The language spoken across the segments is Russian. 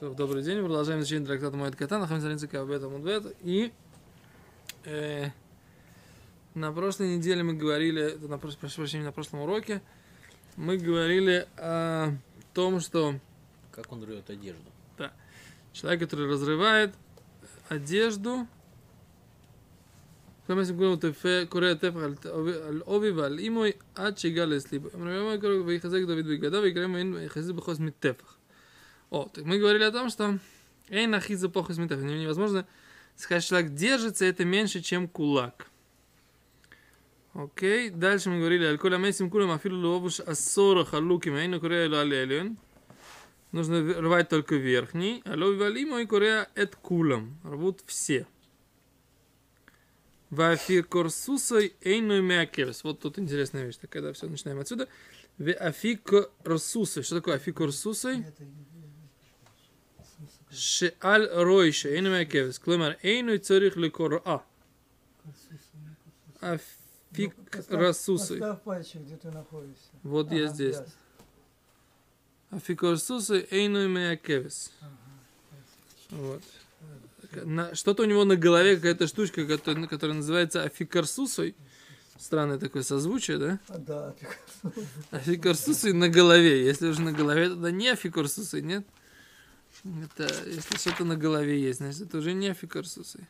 То, добрый день, продолжаем изучение трактата Моэд Кота, находимся на языке об этом Мудбет. И э, на прошлой неделе мы говорили, на, прош- прошу прощения, на прошлом уроке, мы говорили о том, что Как он рвет одежду. человек, который разрывает одежду, כמה סיפורים הוא קורא טפח על על עובי ועל אימוי עד שהגיע לסליבו. ויחזק דוד בגדיו ויקרא מהם ויחזק בחוס מטפח. так мы говорили о том, что Эйн ахиза похус. Невозможно сказать, что человек держится, это меньше, чем кулак. Окей, дальше мы говорили, аль коля месим кулам афилу ловуш ассора халуким, эйну корея лалелен. Нужно рвать только верхний, а лови валиму и корея эт кулам. Рвут все. Вафикорсусой эйну мякерс. Вот тут интересная вещь, такая, да, все, начинаем отсюда. Вафикорсусой. Что такое афикорсусой? שעל רוישה, אינו מהכבש, כלומר אינו צריך לקוראה, אפיק רסוסי, Поставь пальчик, где ты находишься. вот я Ага, здесь, ясно. אפיק רסוסי, אינו מהכבש. Вот. На- что-то у него на голове, какая-то штучка, которая, которая называется афикарсусой. Странное такое созвучие, да? А, Да, Пикассо. Афикарсусой на голове. Если уже на голове, тогда не афикарсусой, нет? Это, если что-то на голове есть, значит, это уже не афикарсусой.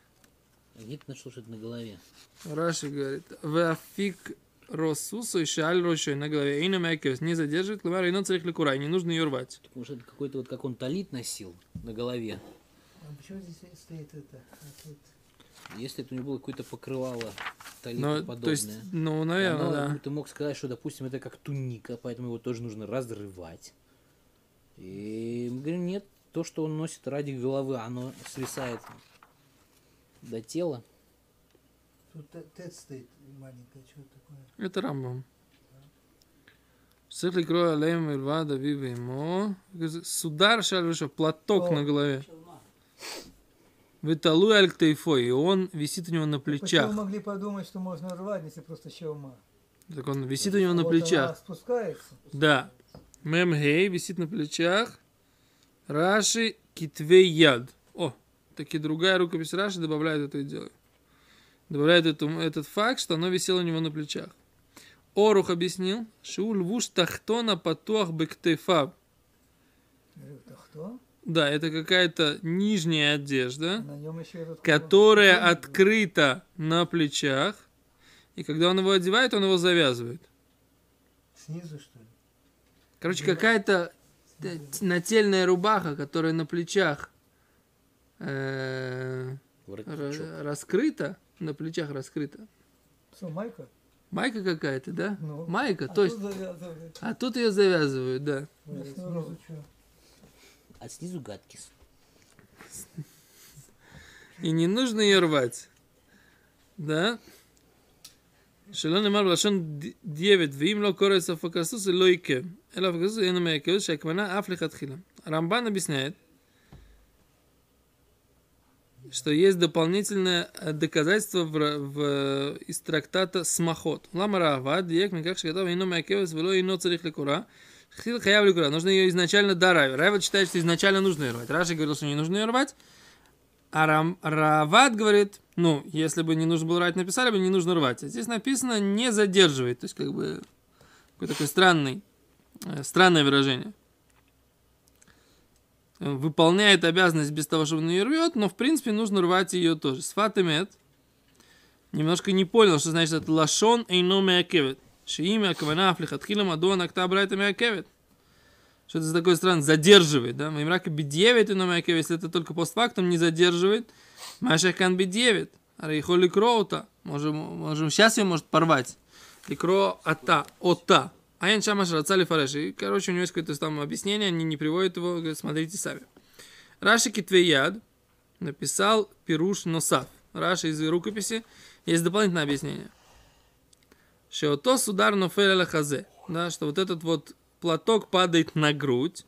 А Где ты нашел, что это на голове? Раши говорит, вафик росусу и шаль рошой на голове. Эйна мэкес не задерживает, лумар и царих лекурай, не нужно ее рвать. Так, Может, это какой-то вот как он талит носил на голове. А почему здесь стоит это? А тут Если это у него было какое-то покрывало талит Ну, подобное. то есть, ну, И наверное, оно, да. Ты мог сказать, что, допустим, это как туника, поэтому его тоже нужно разрывать. И мы говорим, нет, то, что он носит ради головы, оно свисает до тела. Тут тет стоит маленькая, что такое? Это рамбом. Сыхли кроя лем да давива ему. Судар шалюша, платок О, на голове. Виталуй аль ктейфой, и он висит у него на плечах. Почему могли подумать, что можно рвать, если просто щелма? Так он висит у него на плечах. спускается? Да. Мем Гей висит на плечах. Раши китвей яд. О, таки другая рукопись Раши добавляет это и делает. Добавляет эту, этот факт, что оно висело у него на плечах. Орух объяснил, что львуш тахтона патуах бектефаб. Да, это какая-то нижняя одежда, которая открыта на плечах. И когда он его одевает, он его завязывает. Снизу, что ли? Короче, какая-то нательная рубаха, которая на плечах э, раскрыта, на плечах раскрыта. Что, майка? Майка какая-то, да? Ну, майка, а то есть. А тут ее завязывают, да. Ну, а снизу, гадкис. И не нужно ее рвать. Да? Шелон и Марблашон 9. Вим ло коресов и лойке. Эла в гызу ину мейкюз шекмана афлиха тхила. Рамбан объясняет, что есть дополнительное э, доказательство в, в, э, из трактата Смахот. Лама рава, диек, микак шагатав, ино мейкевес, вело ино царих лекура. Хил хаяв лекура. Нужно ее изначально до Равад считает, что изначально нужно ее рвать. Раши говорил, что не нужно ее рвать. А Рам, Рават говорит, ну, если бы не нужно было рвать, написали бы, не нужно рвать. А здесь написано не задерживает. То есть, как бы, какой такой странный странное выражение. Э, Выполняет обязанность без того, чтобы он ее рвет, но, в принципе, нужно рвать ее тоже. Сфатемет немножко не понял, что значит это лашон эйно мякевет. Шиимя кавана афлихатхила мадуа накта брайта мякевет. Что это за такое странное? Задерживает, да? Маймрака бедевит и номякев, если это только постфактум не задерживает. Машахкан бедевит. Арейхо ликроута. Можем, можем, сейчас ее может порвать. Ликро ата, ота. А я шамаш рацали фареш. И, короче, у него есть какое-то там объяснение, они не приводят его, говорят, смотрите сами. Раши Китвеяд написал Пируш Носав. Раши из рукописи есть дополнительное объяснение. Что то судар нофеля хазе. Да, что вот этот вот платок падает на грудь.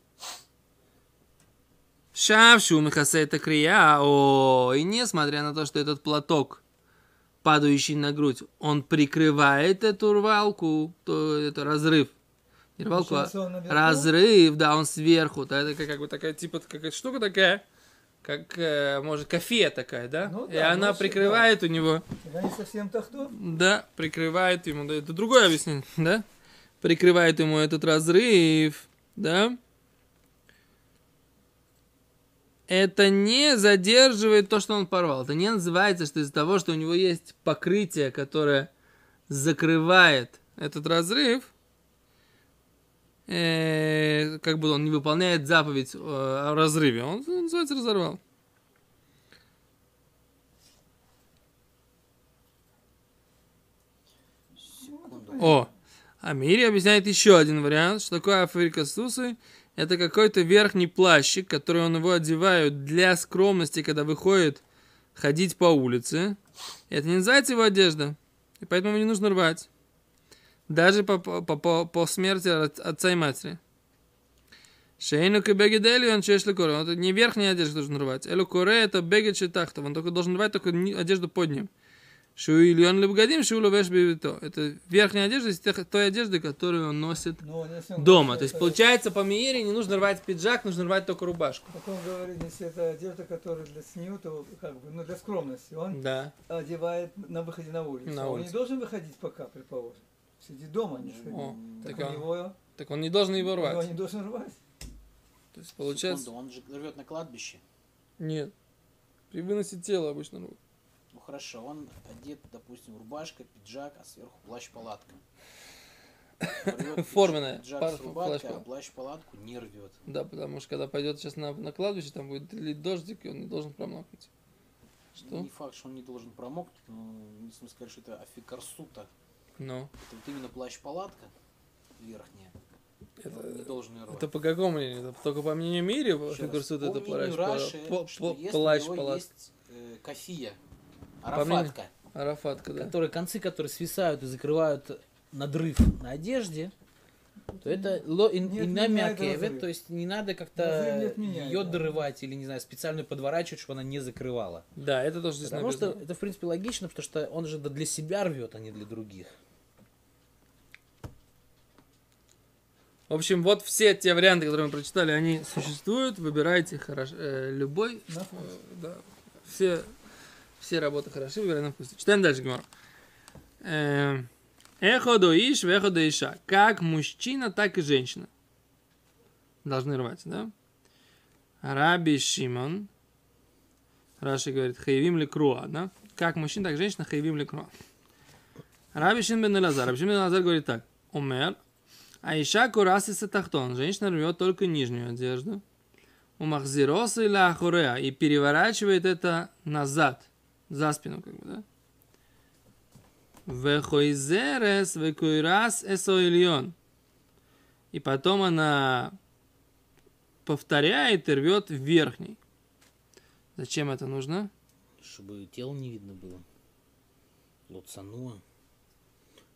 Шавшу михасе это крия. О, и несмотря на то, что этот платок, падающий на грудь, он прикрывает эту рвалку, то это разрыв. И рвал кулак. Получается, он наверху? Разрыв, да, он сверху. Да, это как, как бы такая, типа, какая штука такая, как, э, может, кофе такая, да? Ну и да, она ну, прикрывает у него, Я не совсем тахтон. да, прикрывает ему, да, это другое объяснение, да? Прикрывает ему этот разрыв, да? Это не задерживает то, что он порвал. Это не называется, что из-за того, что у него есть покрытие, которое закрывает этот разрыв, э, как бы он не выполняет заповедь э, о разрыве. Он, он называется разорвал. О, а Мири объясняет еще один вариант, что такое африка сусы. Это какой-то верхний плащик, который он его одевают для скромности, когда выходит ходить по улице. Это не называется его одежда, и поэтому его не нужно рвать. Даже по, по, по, по смерти от- отца и матери. Шейну кебегедели он чешли коре. Это не верхняя одежда должен рвать. Элу коре это бегет шитахтов. Он только должен рвать только одежду под ним. Шу ильон лебгадим, шу ловеш бивито. Это верхняя одежда из тех- той одежды, которую он носит Но если он дома. говорит, То есть, получается, по Миере не нужно рвать пиджак, нужно рвать только рубашку. Так он говорит, если это одежда, которая для сню, то как бы, ну, для скромности, он Да. одевает на выходе на улицу. На он улицу. не должен выходить пока, предположим. Сидит дома, не сходить. О, так так, он, него, так он не должен его его рвать. не должен рвать. То есть, получается... Секунду, он же рвет на кладбище. Нет. При выносе тела обычно рвут. Ну хорошо, он одет, допустим, рубашка, пиджак, а сверху плащ-палатка. Форменная, Пиджак с рубашкой, а плащ-палатку не рвет. Да, потому что когда пойдет сейчас на, на кладбище, там будет лить дождик, и он не должен промокнуть. Что? Не факт, что он не должен промокнуть, но не смысл сказать, что это афикарсута. Ну, Это вот именно плащ-палатка верхняя. это, не должен ее рвать. это по какому мнению? Это только по мнению Мири, Еще Фигурсут это плащ, если плащ, палатка. есть э, мнению- арафатка, Арафатка, да. которые концы, которые свисают и закрывают надрыв на одежде, то это ло ин, Не инна отменяет мякевет, разрыв. то есть не надо как-то ее да. дорывать или, не знаю, специально подворачивать, чтобы она не закрывала. Да, это тоже здесь Потому что написано. это, в принципе, логично, потому что он же для себя рвет, а не для других. В общем, вот все те варианты, которые мы прочитали, они существуют. Выбирайте хорошо, э, любой. Э, да. Все, все работы хороши, выбирай на вкус. Читаем дальше, Гмар. Эхо до иш, до иша. Как мужчина, так и женщина. Должны рвать, да? Раби Шимон. Раши говорит, хаевим ли круа, да? Как мужчина, так и женщина, хаевим ли круа. Раби Шимон бен Элазар. Раби Шимон бен Элазар говорит так. Умер, а иша курасиса тахтон. Женщина рвет только нижнюю одежду. У махзироса или ахуреа. И переворачивает это назад. За спину, как бы, да? Вехойзерес векуирас эсоильон. И потом она повторяет и рвет верхний. Зачем это нужно? Чтобы тело не видно было. Ну,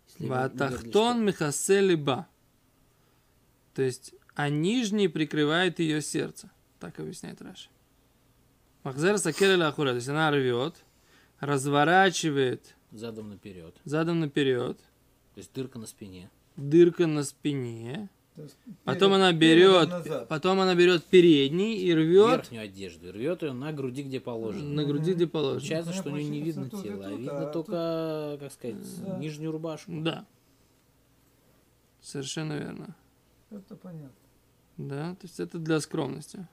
если Ватахтон мехасе либа. То есть, а нижний прикрывает ее сердце. Так объясняет Раши. Махзер сакеля ахура. То есть она рвет, разворачивает Задом наперед. задом наперед, То есть дырка на спине. дырка на спине. Есть Потом перед- она берет, потом она берет передний и рвет Верхнюю одежду. Рвет ее на груди, где положено. на груди, где положено. Получается, Ну, что у нее не видно тут и тело, а тут, видно а только, как сказать, Да. нижнюю рубашку. Да. Совершенно верно. Это понятно. Да, то есть это для скромности.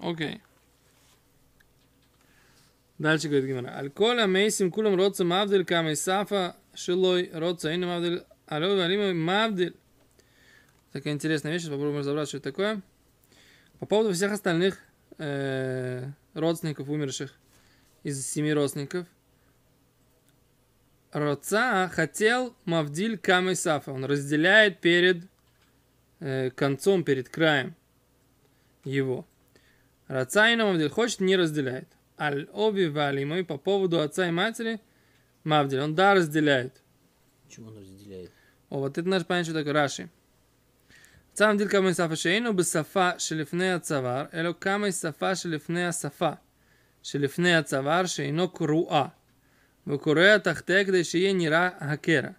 Окей. Дальше говорит Гимара. Аль-коля мейсим кулам роца мавдель камей сафа шилой роца ину мавдель алой валимой мавдель. Такая интересная вещь, попробуем разобраться, что это такое. По поводу всех остальных э, родственников умерших из семи родственников. Роца хотел Мавдиль Камей Сафа. Он разделяет перед э, концом, перед краем его. Рацайна Мавдиль хочет, не разделяет аль-оби валимой по поводу отца и матери мавдиль. Он да разделяет. Почему он разделяет? О, вот это наш понятие что такое Раши. Цам дил камей сафа шейну бисафа шелифнея цавар, эло камей сафа шелифнея сафа, шелифнея цавар шейно круа. Выкурея тахте, где шие нира хакера.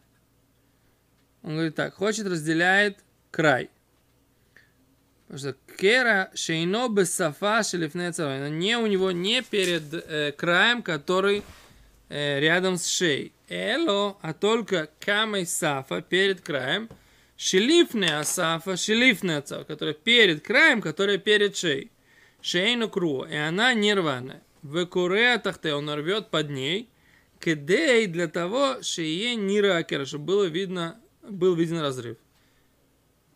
Он говорит так, хочет разделяет край – что кера шейно без сафа шелифнеца. Не у него не перед э, краем, который э, рядом с шеей. Эло, а только камой сафа перед краем. Шелифне асафа, шелифне отца, которая перед краем, которая перед шеей. Шейну кру, и она не рваная. В куре тахте он рвет под ней. Кедей для того, шее нира акера, чтобы было видно, был виден разрыв.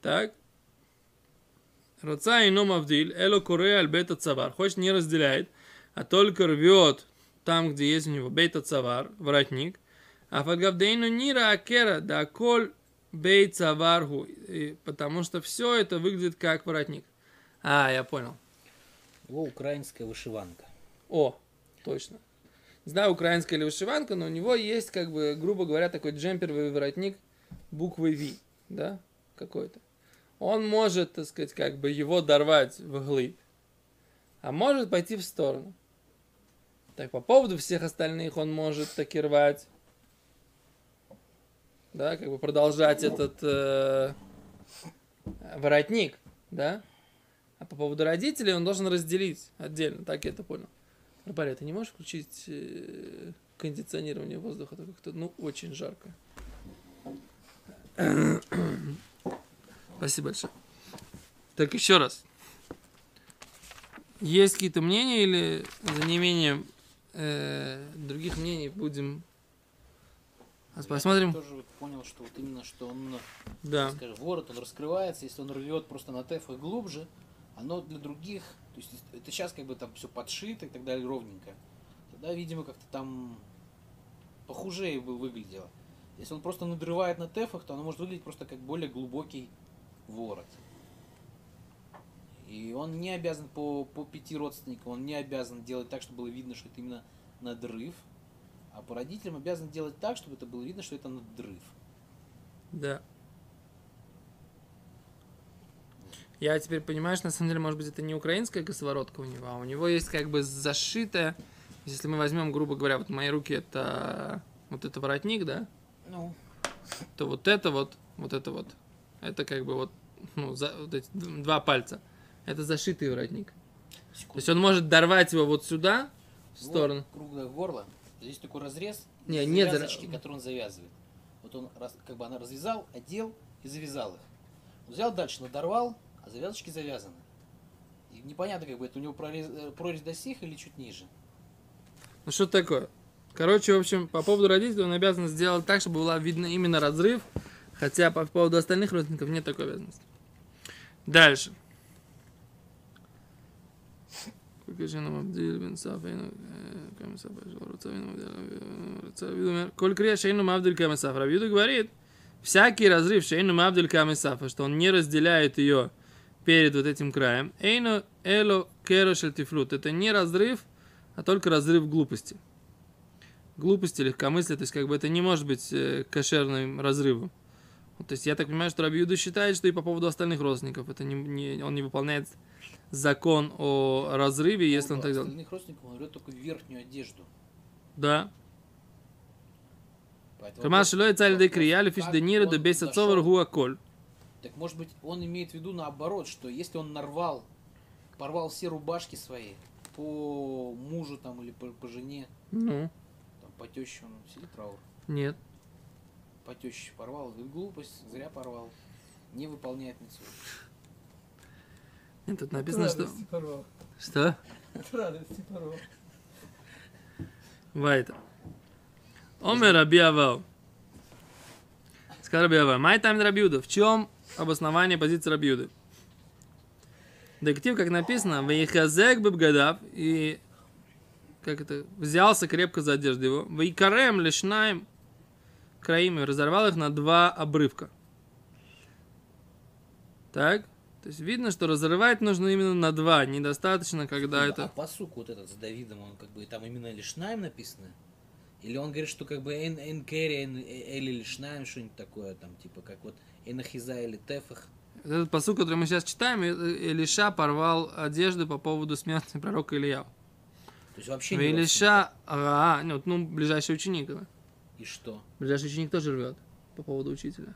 Так. Раца и номавдиль, эло куре аль бета цавар. Хочет не разделяет, а только рвет там, где есть у него бета цавар, воротник. А фальгавдейну нира акера, да коль бей цаваргу. Потому что все это выглядит как воротник. А, я понял. Его украинская вышиванка. О, точно. Не знаю, украинская или вышиванка, но у него есть, как бы, грубо говоря, такой джемперовый воротник буквой V, да, какой-то. Он может, так сказать, как бы его дорвать вглыбь, а может пойти в сторону. Так, по поводу всех остальных он может таки рвать, да, как бы продолжать этот э, воротник, да. А по поводу родителей он должен разделить отдельно, так я это понял. Рыбаря, ты не можешь включить э, кондиционирование воздуха? Это как-то, ну, очень жарко. Спасибо большое. Так, еще раз. Есть какие-то мнения или за неимением э, других мнений будем посмотрим? Я тоже вот понял, что вот именно, что он, Да. скажем, ворот, он раскрывается, если он рвет просто на тефах глубже, оно для других, то есть это сейчас как бы там все подшито и так далее ровненько. Тогда, видимо, как-то там похуже бы выглядело. Если он просто надрывает на тефах, то оно может выглядеть просто как более глубокий ворот. И он не обязан по, по пяти родственникам, он не обязан делать так, чтобы было видно, что это именно надрыв. А по родителям обязан делать так, чтобы это было видно, что это надрыв. Да. Я теперь понимаю, что на самом деле, может быть, это не украинская косоворотка у него, а у него есть как бы зашитая, если мы возьмем, грубо говоря, вот мои руки это вот это воротник, да, Ну, то вот это вот, вот это вот, это как бы вот, ну, за, вот эти два пальца, это зашитый воротник. То секунду. есть он может дорвать его вот сюда, в Вот сторону. круглое горло. Здесь такой разрез. Не, нет, завязочки, зара- которые он завязывает. Вот он раз, как бы она развязал, одел и завязал их. Взял дальше, надорвал, а завязочки завязаны. И непонятно, как бы это у него прорез, э, прорезь до сих или чуть ниже. Ну что такое? Короче, в общем, по поводу родителей он обязан сделать так, чтобы было видно именно разрыв, хотя по поводу остальных родственников нет такой обязанности. Дальше. Коль крия Шейну Мавдиль Кам Сафа. Рабиуда говорит, всякий разрыв Шейну Мавдиль Кам Сафа, что он не разделяет ее перед вот этим краем. Эйну Эло Керо Шельтифлют. Это не разрыв, а только разрыв глупости. Глупости, легкомыслия, то есть как бы это не может быть э, кошерным разрывом. То есть я так понимаю, что Рабиуда считает, что и по поводу остальных родственников это не, не- он не выполняет закон о разрыве, если он так делает. Остальных родственников он берет только верхнюю одежду. Да. Поэтому Кама вопрос- шилой царь де вопрос, крияли фиш как де нира де он беса дошел- цовар гуа коль. Так может быть он имеет в виду наоборот, что если он нарвал, порвал все рубашки свои по мужу там или по, по жене, Ну, там, по теще он сидит траур, нет. По теще порвал, говорит, глупость, зря порвал, не выполняет митцву. Нет, тут От написано, что... радости порвал. Что? От радости порвал. Вайта. Омер Раби Авал. Сказал Раби Авал. Май тайм Рабиуда. В чем обоснование позиции Рабиуды? Дектив, как написано, Вейхазек бабгадав, и как это, взялся крепко за одежду его, Вейкарем лишнаем краим, и разорвал их на два обрывка. Так? То есть видно, что разрывать нужно именно на два, недостаточно, когда А это... посук вот этот с Давидом, он как бы там именно лишнаем написано? Или он говорит, что как бы эн, эн керри, эн, или лишнаем, что-нибудь такое, там, типа, как вот энахиза или тефах. Этот посуд, который мы сейчас читаем, э, Илиша порвал одежду по поводу смерти пророка Илья. То есть вообще не Илиша, а, ну, ну, ближайший ученик, да. И что? Ближайший ученик тоже рвет по поводу учителя.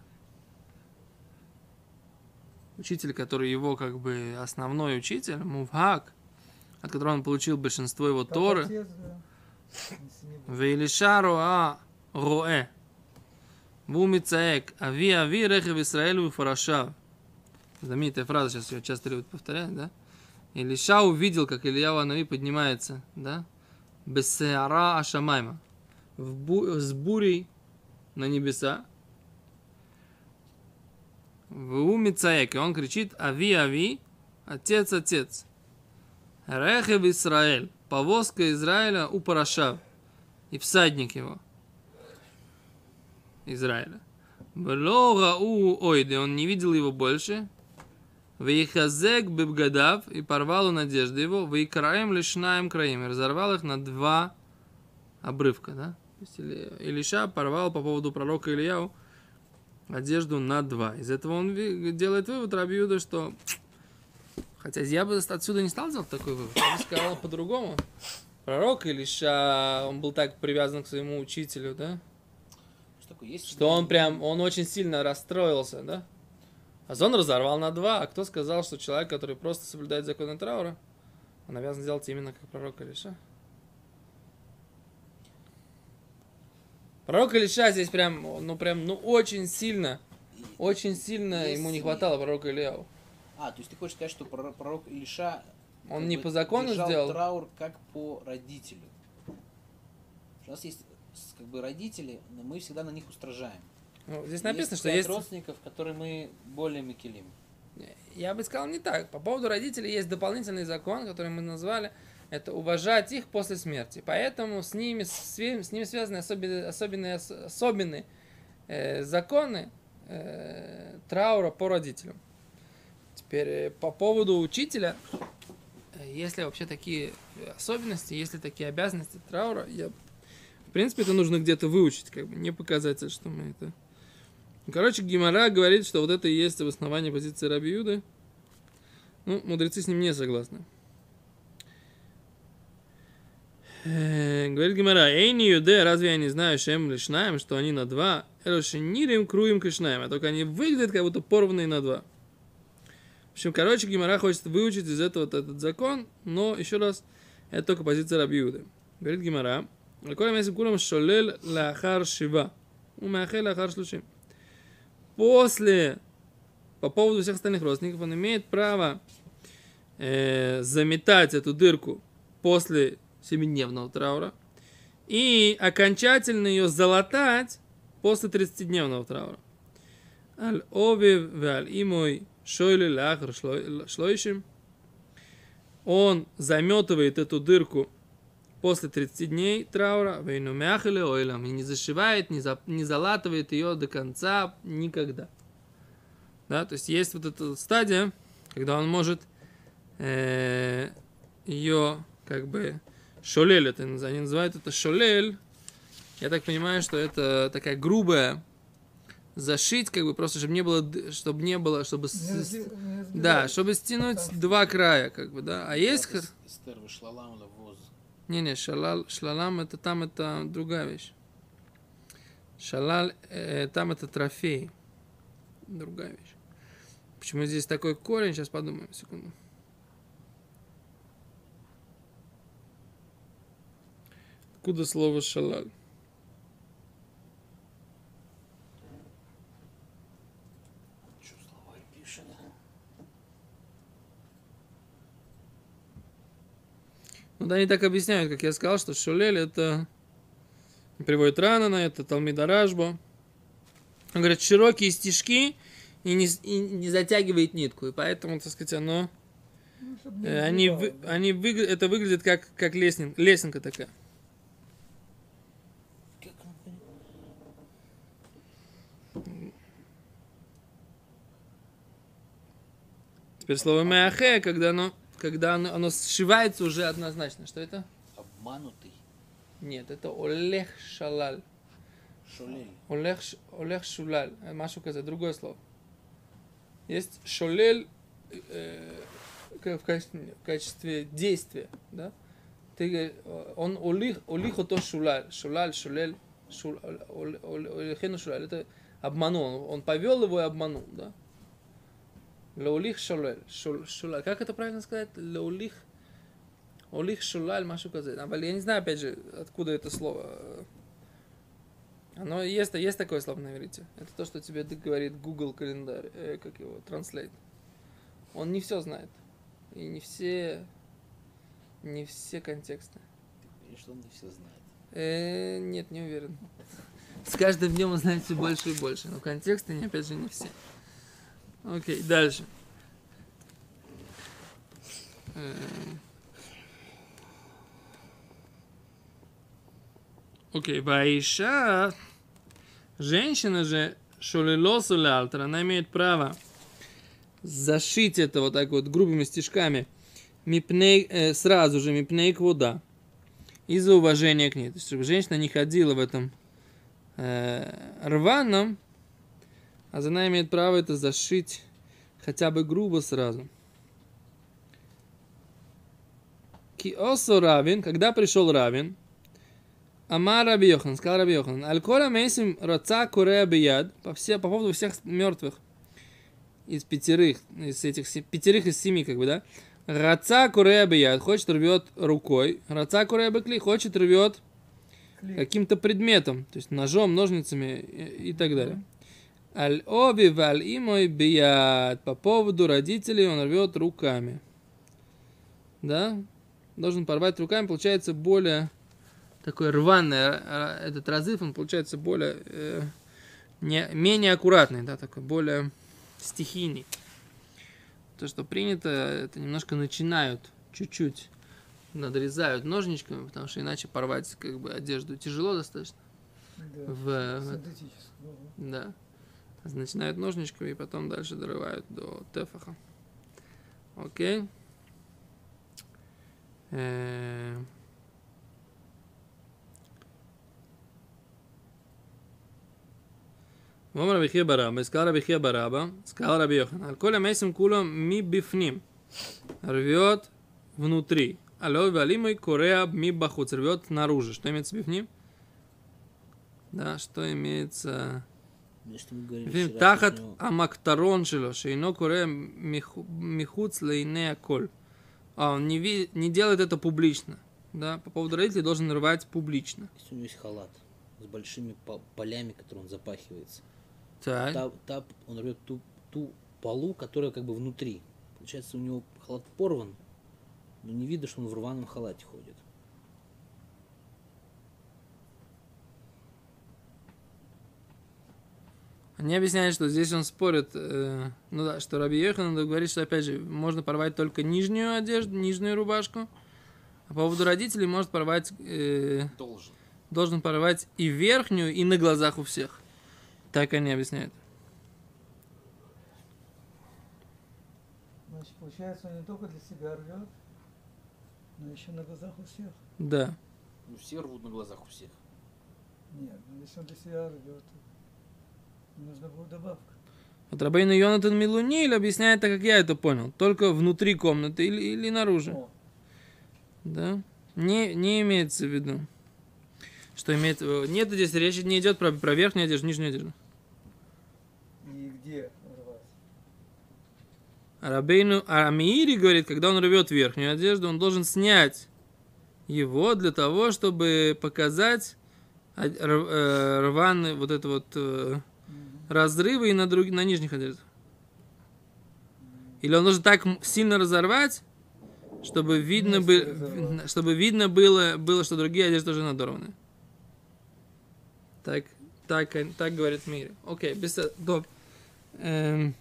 Учитель, который его как бы основной учитель, Мувхак, от которого он получил большинство его как Торы. Отец. Вейлишару а роэ. Вумицаек. Ави ави рехев Исраэлю фарашав. Знаменитая фраза, сейчас ее часто любят повторять, да? Илиша увидел, как Илья Ванави поднимается, да? Бесеара Ашамайма. Бу- с бурей на небеса. В уме цаек, и он кричит Ави, Ави, Отец, Отец. Рехев Израиль, повозка Израиля у Парашав и всадник его. Израиля. Рау ойде, он не видел его больше. Вейхазек бибгадав, и порвал он одежды его. Вейкраем лишнаем краем, разорвал их на два обрывка, да? Или- Илиша порвал по поводу пророка Ильяу одежду на два. Из этого он делает вывод Раби Юда, что Хотя я бы отсюда не стал делать такой вывод. Я бы сказал по-другому. Пророк Илиша, он был так привязан к своему учителю, да? Что такое? Есть Что он прям, он очень сильно расстроился, да? А он разорвал на два. А кто сказал, что человек, который просто соблюдает законы траура, он обязан сделать именно как пророк Илиша? Пророк Илиша здесь прям, ну прям, ну очень сильно, очень сильно ему не Если- хватало пророка Ильяу. А, то есть ты хочешь сказать, что прор- пророк Илиша Он не по закону сделал. траур как по родителю. У нас есть как бы родители, но мы всегда на них устражаем. Ну, здесь написано, есть что есть... родственников, которые мы более мекелим. Я бы сказал не так. По поводу родителей есть дополнительный закон, который мы назвали. Это уважать их после смерти. Поэтому с ними, с ними связаны особенные, особенные, ос- особенные э, законы э, траура по родителям. Теперь э, по поводу учителя, если вообще такие особенности, если такие обязанности траура, я, в принципе, это нужно где-то выучить, как бы, не показатель, что мы это... Короче, Гимара говорит, что вот это и есть обоснование позиции Раби Юды. Ну, мудрецы с ним не согласны. Э, Говорит Гимара, эй, не юде, разве я не знаю, шем лишнаем, что они на два, эрошенирим круим кришнаем, а только они выглядят как будто порванные на два. В общем, короче, Гимара хочет выучить из этого вот этот закон, но, еще раз, это только позиция Раби Юды. Говорит Гимара, «Лаколем ясим кулам шолел лахар шива, умяхе лахар шлушим». После, по поводу всех остальных родственников, он имеет право э, заметать эту дырку после семидневного траура и окончательно ее залатать после 30-дневного траура. Аль овив валь имой шойли шлой- шлойшим. Он заметывает эту дырку после 30 дней траура, вейну мяхали ойлам, и не зашивает, не, за, не залатывает ее до конца никогда. Да, то есть есть вот эта стадия, когда он может э, ее как бы шолель, это они называют это шолель. Я так понимаю, что это такая грубая зашить, как бы просто, чтобы не было, чтобы не было, чтобы Не с- разби- не да, чтобы стянуть два края, как бы, да. А есть не-не, шалал, шлалам это там это другая вещь. Шалал, э, там это трофей. Другая вещь. Почему здесь такой корень? Сейчас подумаем, секунду. Откуда слово шалаль? Ну да, они так объясняют, как я сказал, что шулель это приводит рано на это, Талмида Ражбо. Он говорит, широкие стежки и не, и не затягивает нитку. И поэтому, так сказать, оно... Ну, э, они, вы- они выгля- это выглядит как, как лесен- лесенка такая. Как он понял? Теперь слово мяхе, когда оно, когда оно, оно сшивается уже однозначно. Что это? Обманутый. Нет, это олех шалаль. Шолель. Олег, ш- олег шулаль. Э, Машу сказать, другое слово. Есть шолель э, в, качестве, в качестве действия, да? Ты, э, он олих, олих то шулаль. Шулаль, шулель, шул, ол- ол- ол- олехену шулаль. Это обманул. Он, он повел его и обманул, да? Лаулих шолель. Шул- шулаль. Как это правильно сказать? Лаулих. Олих шулаль, машу казет. Я не знаю, опять же, откуда это слово. Оно есть, есть такое слово на иврите. Это то, что тебе говорит Google календарь, э, как его, Translate. Он не все знает. И не все, не все контексты. И что он не все знает. Э, нет, не уверен. С каждым днем он знает все больше и больше. Но контексты, опять же, не все. Окей, дальше. Эм. Окей, Ваиша, женщина же, шолилосу лялтер, она имеет право зашить это вот так вот грубыми стежками мипней, э, сразу же мипней вода из-за уважения к ней. То есть, чтобы женщина не ходила в этом э, рваном, а она имеет право это зашить хотя бы грубо сразу. Киосо Равин, когда пришел Равин, Амар Раби Йохан, сказал Раби Йохан, Аль-Кола Мейсим Раца Курея Бияд, по, все, по поводу всех мертвых, из пятерых, из этих пятерых из семи, как бы, да, Раца Курея Бияд, хочет рвет рукой, Раца Курея Бекли, хочет рвет каким-то предметом, то есть ножом, ножницами и, и так далее. Аль оби валь имой бияд. По поводу родителей он рвет руками. Да? Должен порвать руками, получается более такой рваный р- р- этот разрыв, он получается более э, не, менее аккуратный, да, такой более стихийный. То, что принято, это немножко начинают чуть-чуть надрезают ножничками, потому что иначе порвать как бы одежду тяжело достаточно. Да. В, в- да Начинают ножничками и потом дальше дорывают до тефаха. Окей. Э, אומר רבי חייא ברבא, сказал רבי חייא ברבא, сказал רבי יוחנן, על כל המסים כולם מבפנים, рвет внутри, а лев валимой корея мибахуц, рвет снаружи. Что имеется бифним? Да, что имеется... Говорили, Тахат Амактарон что ино Куре Михуц Лейне Коль. А он не, ви, не делает это публично. Да? По поводу родителей должен рвать публично. Если у него есть халат с большими полями, которые он запахивается. Так. Та, та, он рвет ту, ту полу, которая как бы внутри. Получается, у него халат порван, но не видно, что он в рваном халате ходит. Они объясняют, что здесь он спорит, э, ну да, что Раби Йохан говорит, что опять же можно порвать только нижнюю одежду, нижнюю рубашку. А по поводу родителей может порвать, э, Должен. должен порвать и верхнюю, и на глазах у всех. Так они объясняют. Значит, получается, он не только для себя рвет, но еще на глазах у всех. Да. Ну, все рвут на глазах у всех. Нет, ну если он для себя рвет, то нужна будет добавка. Вот Рабейна Йонатан Милуниль объясняет так, как я это понял. Только внутри комнаты или, или наружу. О, Да? Не, не имеется в виду. Что имеет... э, Нет, здесь речь не идет про, про верхнюю одежду, нижнюю одежду. и где рвать? Рабейну Амиири говорит, когда он рвет верхнюю одежду, он должен снять его для того, чтобы показать а, э, рваный вот это вот э. Разрывы и на, друг, на нижних одеждах. Или он должен так сильно разорвать, чтобы видно, Вместе бы, разорвать. чтобы видно было, было, что другие одежды тоже надорваны. Так, так, он- так говорит Мири. Окей, без... Доб. Эм.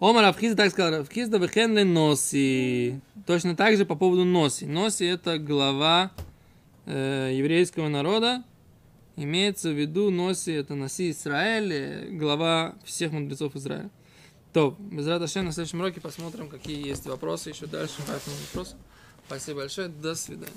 Омар Авхизда так сказал, Авхизда вехенле носи. Точно так же по поводу носи. Носи это глава э, еврейского народа. Имеется в виду носи, это носи Израиль, глава всех мудрецов Израиля. То, без Раташи, на следующем уроке посмотрим, какие есть вопросы еще дальше по этому вопросу. Спасибо большое, до свидания.